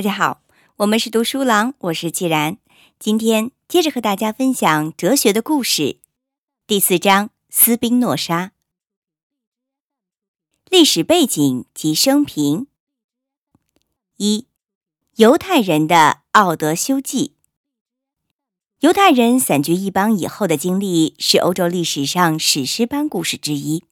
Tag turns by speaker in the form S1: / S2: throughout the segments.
S1: 大家好，我们是读书郎，我是既然。今天接着和大家分享哲学的故事，第四章斯宾诺莎。历史背景及生平。一、犹太人的奥德修记。犹太人散居异邦以后的经历是欧洲历史上史诗般故事之一。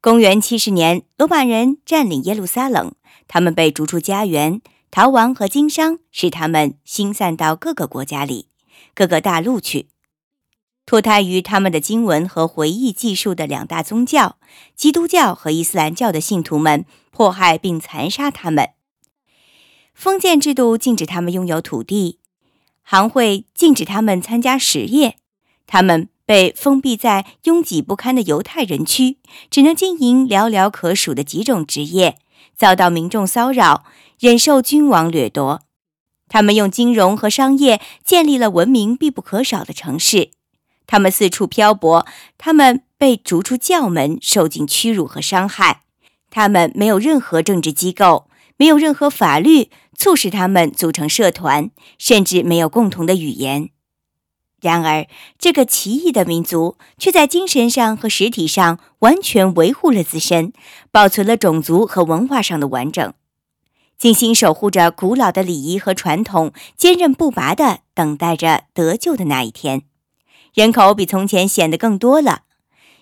S1: 公元七十年，罗马人占领耶路撒冷，他们被逐出家园。逃亡和经商使他们心散到各个国家里、各个大陆去。脱胎于他们的经文和回忆记述的两大宗教——基督教和伊斯兰教的信徒们，迫害并残杀他们。封建制度禁止他们拥有土地，行会禁止他们参加实业，他们被封闭在拥挤不堪的犹太人区，只能经营寥寥可数的几种职业。遭到民众骚扰，忍受君王掠夺。他们用金融和商业建立了文明必不可少的城市。他们四处漂泊，他们被逐出教门，受尽屈辱和伤害。他们没有任何政治机构，没有任何法律促使他们组成社团，甚至没有共同的语言。然而，这个奇异的民族却在精神上和实体上完全维护了自身，保存了种族和文化上的完整，精心守护着古老的礼仪和传统，坚韧不拔地等待着得救的那一天。人口比从前显得更多了。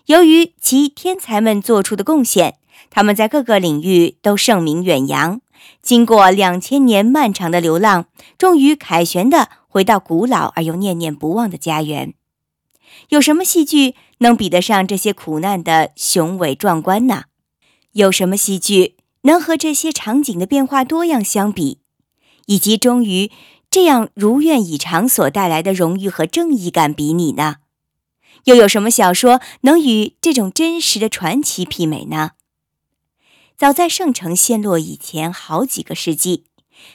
S1: 由于其天才们做出的贡献，他们在各个领域都声名远扬。经过两千年漫长的流浪，终于凯旋地回到古老而又念念不忘的家园。有什么戏剧能比得上这些苦难的雄伟壮观呢？有什么戏剧能和这些场景的变化多样相比？以及终于这样如愿以偿所带来的荣誉和正义感比拟呢？又有什么小说能与这种真实的传奇媲美呢？早在圣城陷落以前好几个世纪，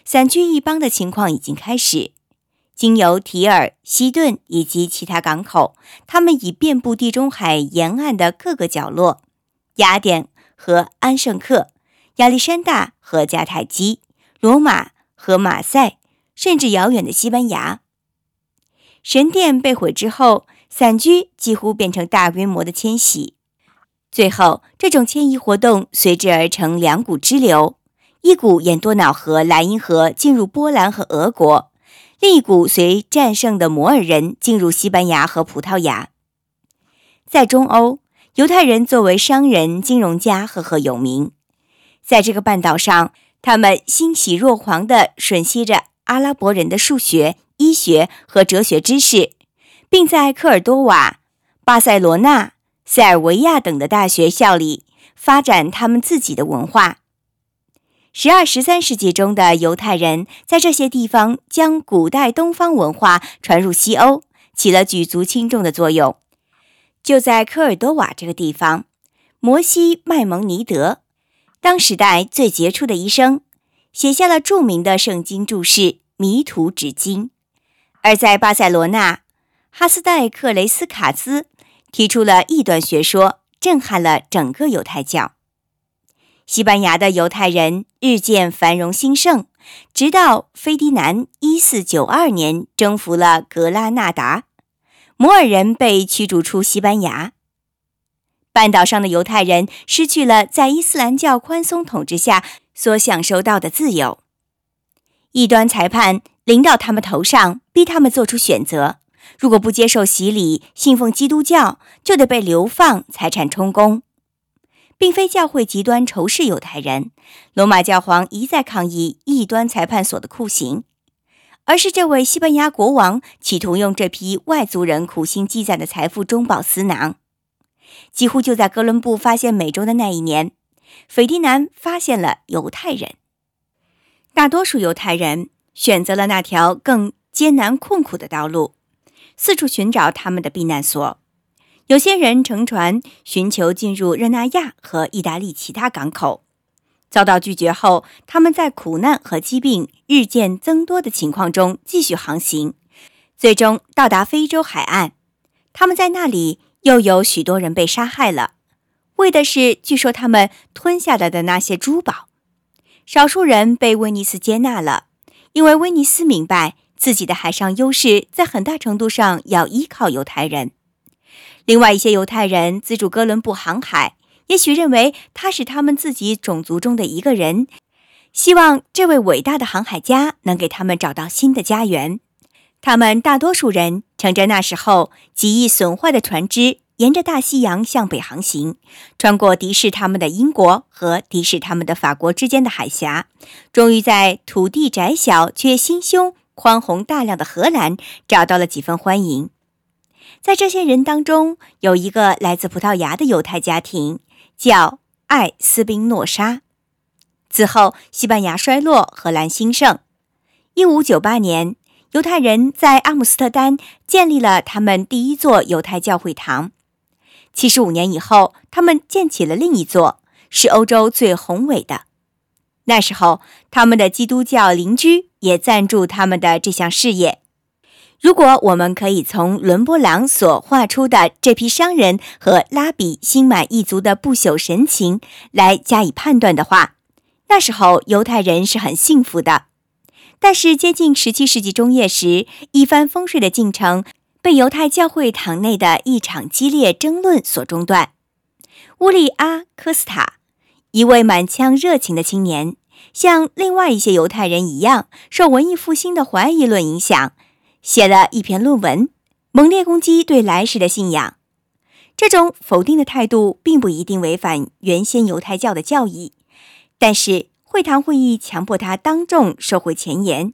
S1: 散居一邦的情况已经开始。经由提尔、西顿以及其他港口，他们已遍布地中海沿岸的各个角落：雅典和安圣克、亚历山大和迦太基、罗马和马赛，甚至遥远的西班牙。神殿被毁之后，散居几乎变成大规模的迁徙。最后，这种迁移活动随之而成两股支流：一股沿多瑙河、莱茵河进入波兰和俄国，另一股随战胜的摩尔人进入西班牙和葡萄牙。在中欧，犹太人作为商人、金融家赫赫有名。在这个半岛上，他们欣喜若狂地吮吸着阿拉伯人的数学、医学和哲学知识，并在科尔多瓦、巴塞罗那。塞尔维亚等的大学校里发展他们自己的文化。十二、十三世纪中的犹太人在这些地方将古代东方文化传入西欧，起了举足轻重的作用。就在科尔多瓦这个地方，摩西·麦蒙尼德，当时代最杰出的医生，写下了著名的圣经注释《迷途纸经》；而在巴塞罗那，哈斯代克雷斯卡兹。提出了异端学说，震撼了整个犹太教。西班牙的犹太人日渐繁荣兴盛，直到菲迪南一四九二年征服了格拉纳达，摩尔人被驱逐出西班牙。半岛上的犹太人失去了在伊斯兰教宽松统治下所享受到的自由，异端裁判临到他们头上，逼他们做出选择。如果不接受洗礼，信奉基督教，就得被流放，财产充公。并非教会极端仇视犹太人，罗马教皇一再抗议异端裁判所的酷刑，而是这位西班牙国王企图用这批外族人苦心积攒的财富中饱私囊。几乎就在哥伦布发现美洲的那一年，斐迪南发现了犹太人。大多数犹太人选择了那条更艰难困苦的道路。四处寻找他们的避难所，有些人乘船寻求进入热那亚和意大利其他港口，遭到拒绝后，他们在苦难和疾病日渐增多的情况中继续航行，最终到达非洲海岸。他们在那里又有许多人被杀害了，为的是据说他们吞下来的那些珠宝。少数人被威尼斯接纳了，因为威尼斯明白自己的海上优势在很大程度上要依靠犹太人。另外一些犹太人资助哥伦布航海，也许认为他是他们自己种族中的一个人，希望这位伟大的航海家能给他们找到新的家园。他们大多数人乘着那时候极易损坏的船只，沿着大西洋向北航行，穿过敌视他们的英国和敌视他们的法国之间的海峡，终于在土地窄小却心胸宽宏大量的荷兰找到了几分欢迎。在这些人当中，有一个来自葡萄牙的犹太家庭，叫艾斯宾诺莎。此后，西班牙衰落，荷兰兴盛。一五九八年，犹太人在阿姆斯特丹建立了他们第一座犹太教会堂。七十五年以后，他们建起了另一座，是欧洲最宏伟的。那时候，他们的基督教邻居也赞助他们的这项事业。如果我们可以从伦勃朗所画出的这批商人和拉比心满意足的不朽神情来加以判断的话，那时候犹太人是很幸福的。但是接近十七世纪中叶时，一帆风顺的进程被犹太教会堂内的一场激烈争论所中断。乌利阿科斯塔，一位满腔热情的青年，像另外一些犹太人一样，受文艺复兴的怀疑论影响。写了一篇论文，猛烈攻击对来世的信仰。这种否定的态度并不一定违反原先犹太教的教义，但是会堂会议强迫他当众收回前言，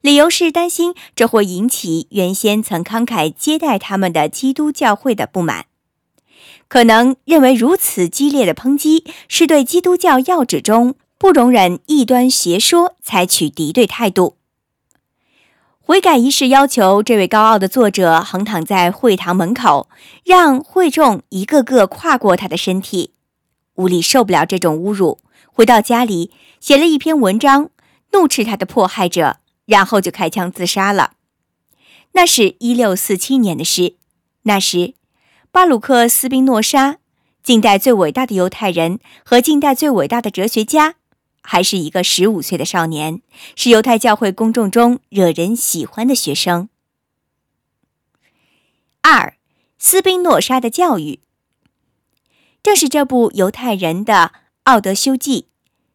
S1: 理由是担心这会引起原先曾慷慨接待他们的基督教会的不满，可能认为如此激烈的抨击是对基督教要旨中不容忍异端邪说采取敌对态度。悔改仪式要求这位高傲的作者横躺在会堂门口，让会众一个个跨过他的身体。乌里受不了这种侮辱，回到家里写了一篇文章，怒斥他的迫害者，然后就开枪自杀了。那是一六四七年的事。那时，巴鲁克·斯宾诺莎，近代最伟大的犹太人和近代最伟大的哲学家。还是一个十五岁的少年，是犹太教会公众中惹人喜欢的学生。二，斯宾诺莎的教育，正是这部犹太人的《奥德修记》，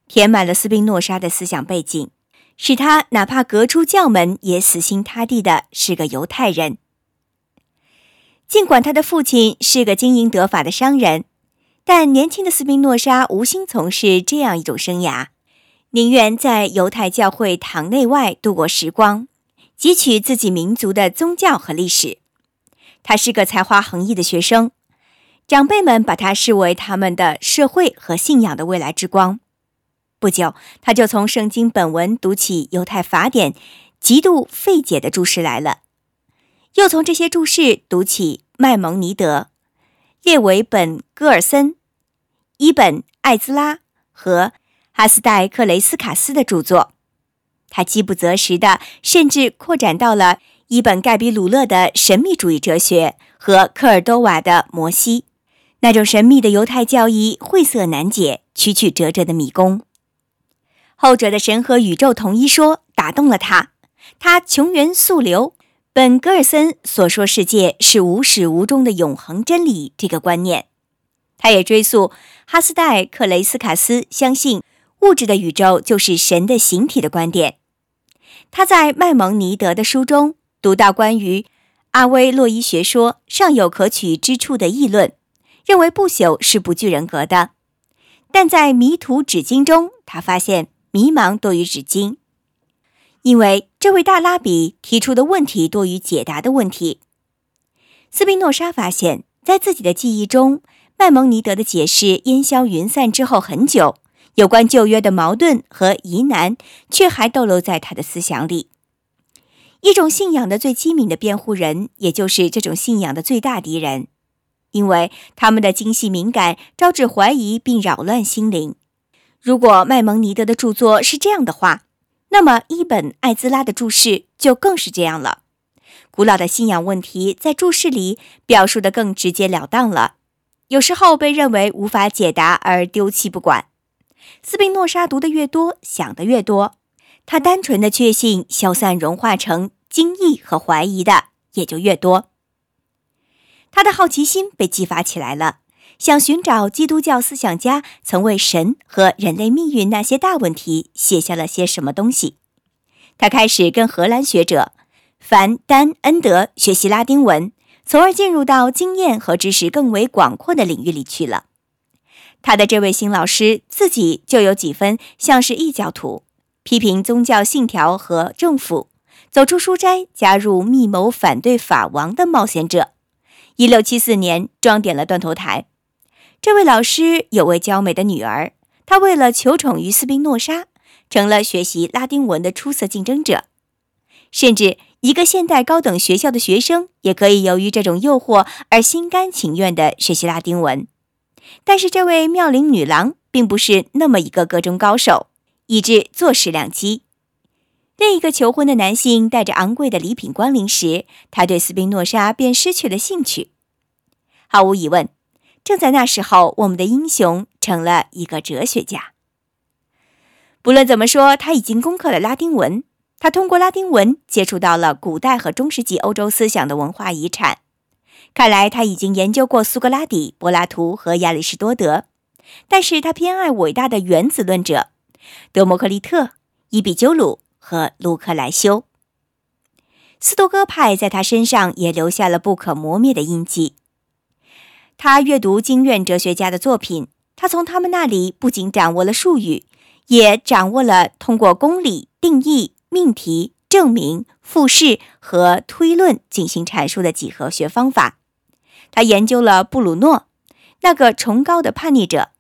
S1: 填满了斯宾诺莎的思想背景，使他哪怕革出教门也死心塌地的是个犹太人。尽管他的父亲是个经营得法的商人，但年轻的斯宾诺莎无心从事这样一种生涯。宁愿在犹太教会堂内外度过时光，汲取自己民族的宗教和历史。他是个才华横溢的学生，长辈们把他视为他们的社会和信仰的未来之光。不久，他就从圣经本文读起犹太法典极度费解的注释来了，又从这些注释读起麦蒙尼德、列维本戈尔森、伊本艾兹拉和。哈斯代克雷斯卡斯的著作，他饥不择食的，甚至扩展到了伊本盖比鲁勒的神秘主义哲学和科尔多瓦的摩西，那种神秘的犹太教义晦涩难解、曲曲折折的迷宫。后者的神和宇宙统一说打动了他，他穷源溯流。本格尔森所说世界是无始无终的永恒真理这个观念，他也追溯哈斯代克雷斯卡斯相信。物质的宇宙就是神的形体的观点。他在麦蒙尼德的书中读到关于阿威洛伊学说尚有可取之处的议论，认为不朽是不具人格的。但在迷途纸巾中，他发现迷茫多于纸巾，因为这位大拉比提出的问题多于解答的问题。斯宾诺莎发现，在自己的记忆中，麦蒙尼德的解释烟消云散之后很久。有关旧约的矛盾和疑难，却还逗留在他的思想里。一种信仰的最机敏的辩护人，也就是这种信仰的最大敌人，因为他们的精细敏感招致怀疑并扰乱心灵。如果麦蒙尼德的著作是这样的话，那么伊本艾兹拉的注释就更是这样了。古老的信仰问题在注释里表述的更直截了当了，有时候被认为无法解答而丢弃不管。斯宾诺莎读的越多，想的越多，他单纯的确信消散融化成惊异和怀疑的也就越多。他的好奇心被激发起来了，想寻找基督教思想家曾为神和人类命运那些大问题写下了些什么东西。他开始跟荷兰学者凡丹恩德学习拉丁文，从而进入到经验和知识更为广阔的领域里去了。他的这位新老师自己就有几分像是异教徒，批评宗教信条和政府，走出书斋，加入密谋反对法王的冒险者。一六七四年装点了断头台。这位老师有位娇美的女儿，她为了求宠于斯宾诺莎，成了学习拉丁文的出色竞争者。甚至一个现代高等学校的学生也可以由于这种诱惑而心甘情愿地学习拉丁文。但是，这位妙龄女郎并不是那么一个个中高手，以致坐失良机。另一个求婚的男性带着昂贵的礼品光临时，他对斯宾诺莎便失去了兴趣。毫无疑问，正在那时候，我们的英雄成了一个哲学家。不论怎么说，他已经攻克了拉丁文。他通过拉丁文接触到了古代和中世纪欧洲思想的文化遗产。看来他已经研究过苏格拉底、柏拉图和亚里士多德，但是他偏爱伟大的原子论者德谟克利特、伊壁鸠鲁和卢克莱修。斯多哥派在他身上也留下了不可磨灭的印记。他阅读经院哲学家的作品，他从他们那里不仅掌握了术语，也掌握了通过公理、定义、命题、证明、复试和推论进行阐述的几何学方法。他研究了布鲁诺，那个崇高的叛逆者。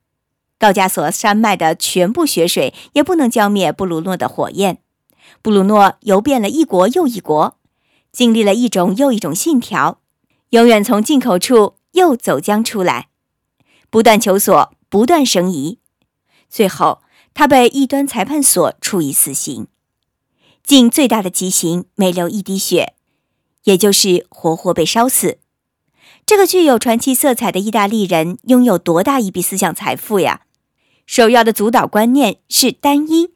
S1: 高加索山脉的全部雪水也不能浇灭布鲁诺的火焰。布鲁诺游遍了一国又一国，经历了一种又一种信条，永远从进口处又走将出来，不断求索，不断生疑。最后，他被异端裁判所处以死刑，尽最大的极刑，没流一滴血，也就是活活被烧死。这个具有传奇色彩的意大利人拥有多大一笔思想财富呀！首要的主导观念是单一，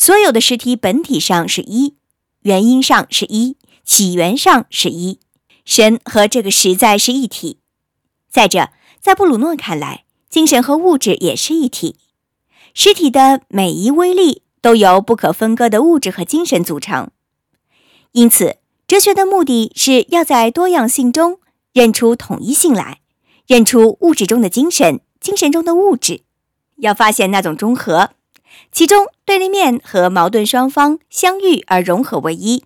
S1: 所有的实体本体上是一，原因上是一，起源上是一，神和这个实在是一体。再者，在布鲁诺看来，精神和物质也是一体，实体的每一微粒都由不可分割的物质和精神组成。因此，哲学的目的是要在多样性中。认出统一性来，认出物质中的精神，精神中的物质，要发现那种中和，其中对立面和矛盾双方相遇而融合为一，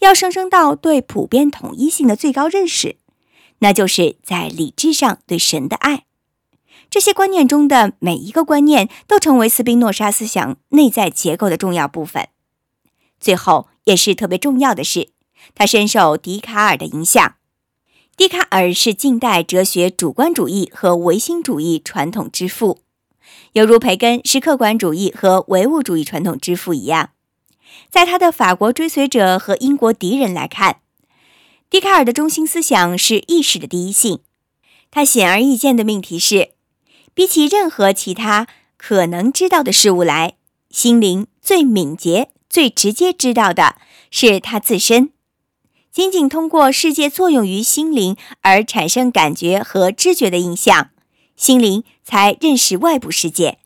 S1: 要上升到对普遍统一性的最高认识，那就是在理智上对神的爱。这些观念中的每一个观念都成为斯宾诺莎思想内在结构的重要部分。最后也是特别重要的是，他深受笛卡尔的影响。笛卡尔是近代哲学主观主义和唯心主义传统之父，犹如培根是客观主义和唯物主义传统之父一样。在他的法国追随者和英国敌人来看，笛卡尔的中心思想是意识的第一性。他显而易见的命题是：比起任何其他可能知道的事物来，心灵最敏捷、最直接知道的是他自身。仅仅通过世界作用于心灵而产生感觉和知觉的印象，心灵才认识外部世界。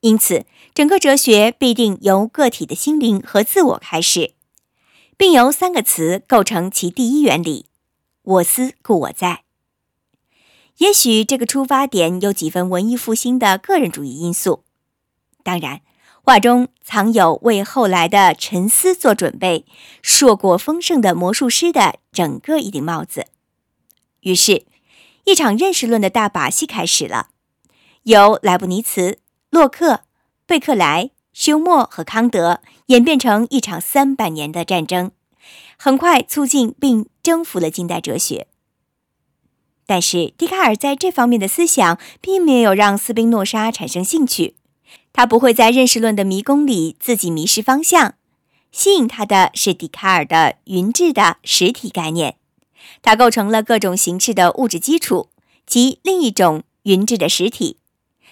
S1: 因此，整个哲学必定由个体的心灵和自我开始，并由三个词构成其第一原理：我思故我在。也许这个出发点有几分文艺复兴的个人主义因素，当然。画中藏有为后来的沉思做准备、硕果丰盛的魔术师的整个一顶帽子。于是，一场认识论的大把戏开始了，由莱布尼茨、洛克、贝克莱、休谟和康德演变成一场三百年的战争，很快促进并征服了近代哲学。但是，笛卡尔在这方面的思想并没有让斯宾诺莎产生兴趣。他不会在认识论的迷宫里自己迷失方向，吸引他的是笛卡尔的云质的实体概念，它构成了各种形式的物质基础及另一种云质的实体，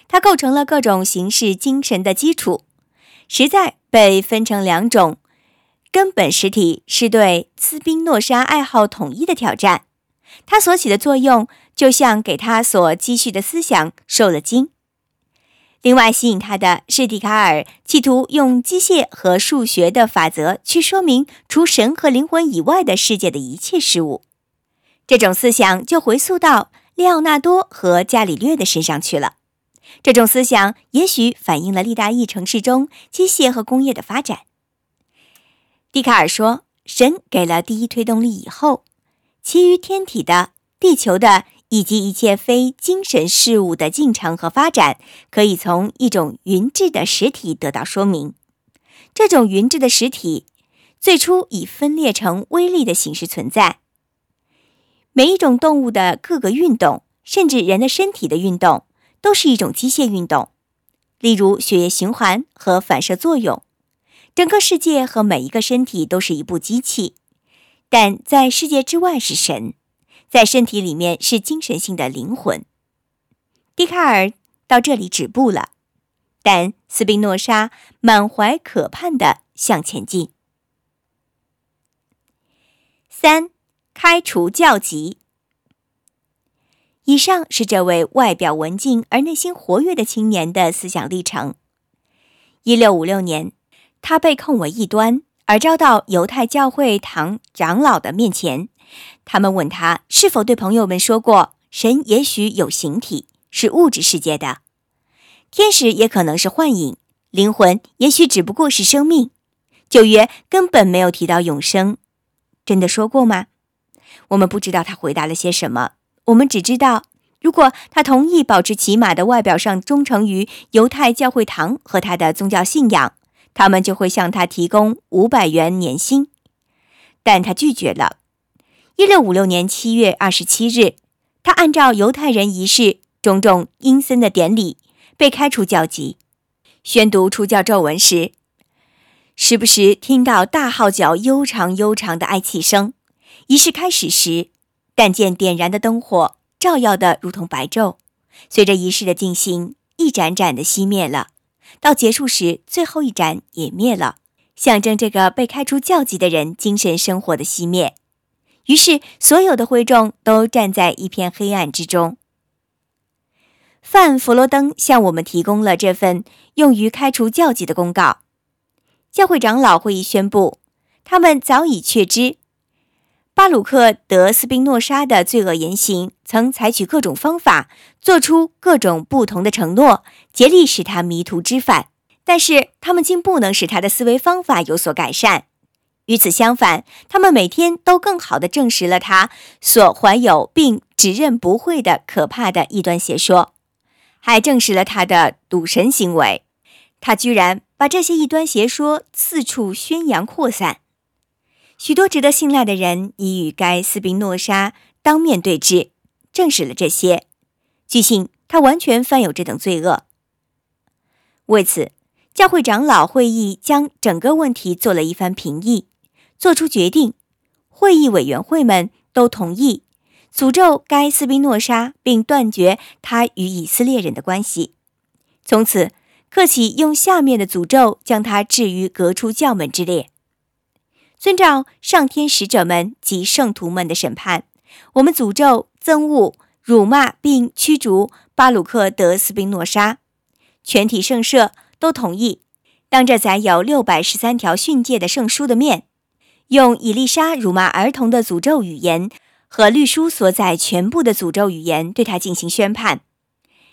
S1: 它构成了各种形式精神的基础，实在被分成两种。根本实体是对斯宾诺莎爱好统一的挑战，它所起的作用就像给他所积蓄的思想受了精。另外，吸引他的是笛卡尔企图用机械和数学的法则去说明除神和灵魂以外的世界的一切事物。这种思想就回溯到列奥纳多和伽利略的身上去了。这种思想也许反映了利大意城市中机械和工业的发展。笛卡尔说：“神给了第一推动力以后，其余天体的、地球的以及一切非精神事物的进程和发展，可以从一种云质的实体得到说明。这种云质的实体最初以分裂成微粒的形式存在。每一种动物的各个运动，甚至人的身体的运动，都是一种机械运动，例如血液循环和反射作用。”整个世界和每一个身体都是一部机器，但在世界之外是神，在身体里面是精神性的灵魂。笛卡尔到这里止步了，但斯宾诺莎满怀渴盼地向前进。三，开除教籍。以上是这位外表文静而内心活跃的青年的思想历程。一六五六年。他被控为异端，而招到犹太教会堂长老的面前。他们问他是否对朋友们说过，神也许有形体，是物质世界的；天使也可能是幻影，灵魂也许只不过是生命。旧约根本没有提到永生，真的说过吗？我们不知道他回答了些什么。我们只知道，如果他同意保持起码的外表上忠诚于犹太教会堂和他的宗教信仰。他们就会向他提供五百元年薪，但他拒绝了。一六五六年七月二十七日，他按照犹太人仪式种种阴森的典礼被开除教籍。宣读出教咒文时，时不时听到大号角悠长悠长的哀泣声。仪式开始时，但见点燃的灯火照耀的如同白昼，随着仪式的进行，一盏盏的熄灭了。到结束时，最后一盏也灭了，象征这个被开除教籍的人精神生活的熄灭。于是，所有的会众都站在一片黑暗之中。范弗罗登向我们提供了这份用于开除教籍的公告。教会长老会议宣布，他们早已确知。巴鲁克·德斯宾诺莎的罪恶言行，曾采取各种方法，做出各种不同的承诺，竭力使他迷途知返。但是，他们竟不能使他的思维方法有所改善。与此相反，他们每天都更好地证实了他所怀有并指认不讳的可怕的异端邪说，还证实了他的赌神行为。他居然把这些异端邪说四处宣扬扩散。许多值得信赖的人已与该斯宾诺莎当面对质，证实了这些。据信，他完全犯有这等罪恶。为此，教会长老会议将整个问题做了一番评议，做出决定。会议委员会们都同意诅咒该斯宾诺莎，并断绝他与以色列人的关系。从此，克启用下面的诅咒将他置于革出教门之列。遵照上天使者们及圣徒们的审判，我们诅咒、憎恶、辱骂并驱逐巴鲁克·德斯宾诺莎。全体圣社都同意，当着载有六百十三条训诫的圣书的面，用以丽莎辱骂儿童的诅咒语言和律书所载全部的诅咒语言对他进行宣判，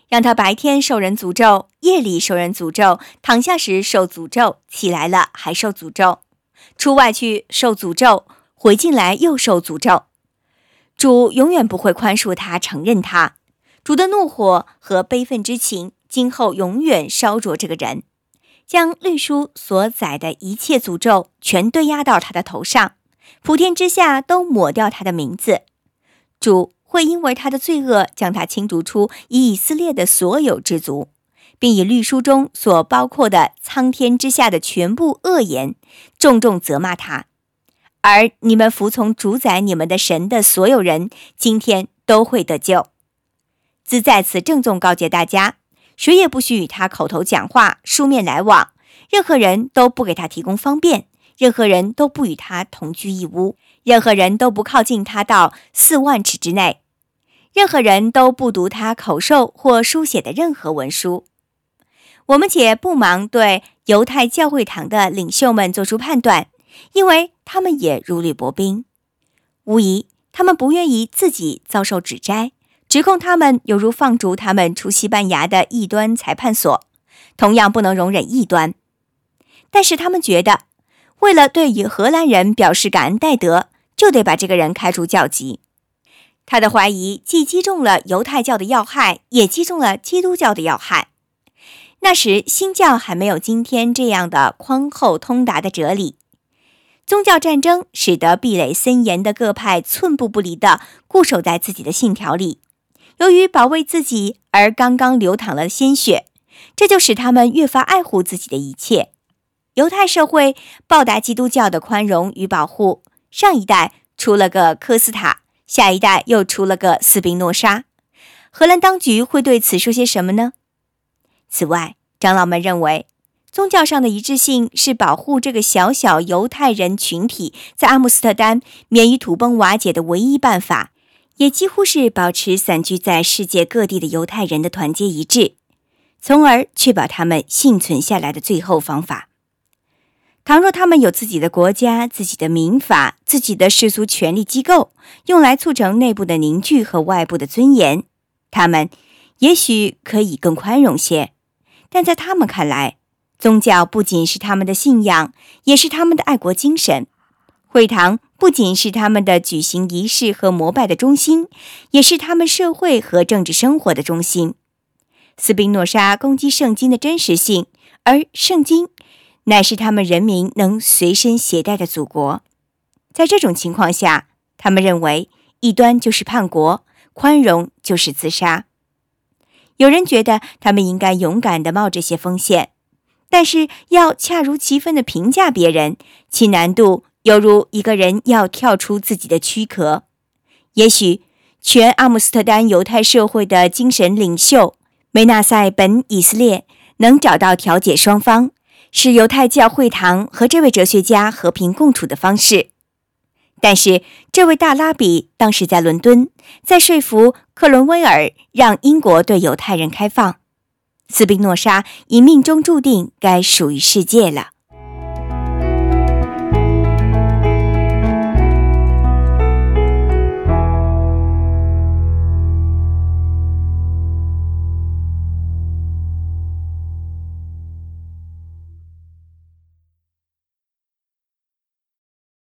S1: 让他白天受人诅咒，夜里受人诅咒，躺下时受诅咒，起来了还受诅咒。出外去受诅咒，回进来又受诅咒。主永远不会宽恕他，承认他。主的怒火和悲愤之情，今后永远烧灼这个人，将律书所载的一切诅咒全堆压到他的头上，普天之下都抹掉他的名字。主会因为他的罪恶，将他清除出以色列的所有之族。并以律书中所包括的苍天之下的全部恶言，重重责骂他。而你们服从主宰你们的神的所有人，今天都会得救。兹在此郑重告诫大家：谁也不许与他口头讲话、书面来往，任何人都不给他提供方便，任何人都不与他同居一屋，任何人都不靠近他到四万尺之内，任何人都不读他口授或书写的任何文书。我们且不忙对犹太教会堂的领袖们做出判断，因为他们也如履薄冰。无疑，他们不愿意自己遭受指摘，指控他们犹如放逐他们出西班牙的异端裁判所，同样不能容忍异端。但是他们觉得，为了对与荷兰人表示感恩戴德，就得把这个人开除教籍。他的怀疑既击中了犹太教的要害，也击中了基督教的要害。那时新教还没有今天这样的宽厚通达的哲理。宗教战争使得壁垒森严的各派寸步不离地固守在自己的信条里。由于保卫自己而刚刚流淌了鲜血，这就使他们越发爱护自己的一切。犹太社会报答基督教的宽容与保护，上一代出了个科斯塔，下一代又出了个斯宾诺莎。荷兰当局会对此说些什么呢？此外，长老们认为，宗教上的一致性是保护这个小小犹太人群体在阿姆斯特丹免于土崩瓦解的唯一办法，也几乎是保持散居在世界各地的犹太人的团结一致，从而确保他们幸存下来的最后方法。倘若他们有自己的国家、自己的民法、自己的世俗权力机构，用来促成内部的凝聚和外部的尊严，他们也许可以更宽容些。但在他们看来，宗教不仅是他们的信仰，也是他们的爱国精神；会堂不仅是他们的举行仪式和膜拜的中心，也是他们社会和政治生活的中心。斯宾诺莎攻击圣经的真实性，而圣经乃是他们人民能随身携带的祖国。在这种情况下，他们认为异端就是叛国，宽容就是自杀。有人觉得他们应该勇敢地冒这些风险，但是要恰如其分地评价别人，其难度犹如一个人要跳出自己的躯壳。也许全阿姆斯特丹犹太社会的精神领袖梅纳塞·本·以色列能找到调解双方、使犹太教会堂和这位哲学家和平共处的方式。但是，这位大拉比当时在伦敦，在说服克伦威尔让英国对犹太人开放。斯宾诺莎已命中注定该属于世界了。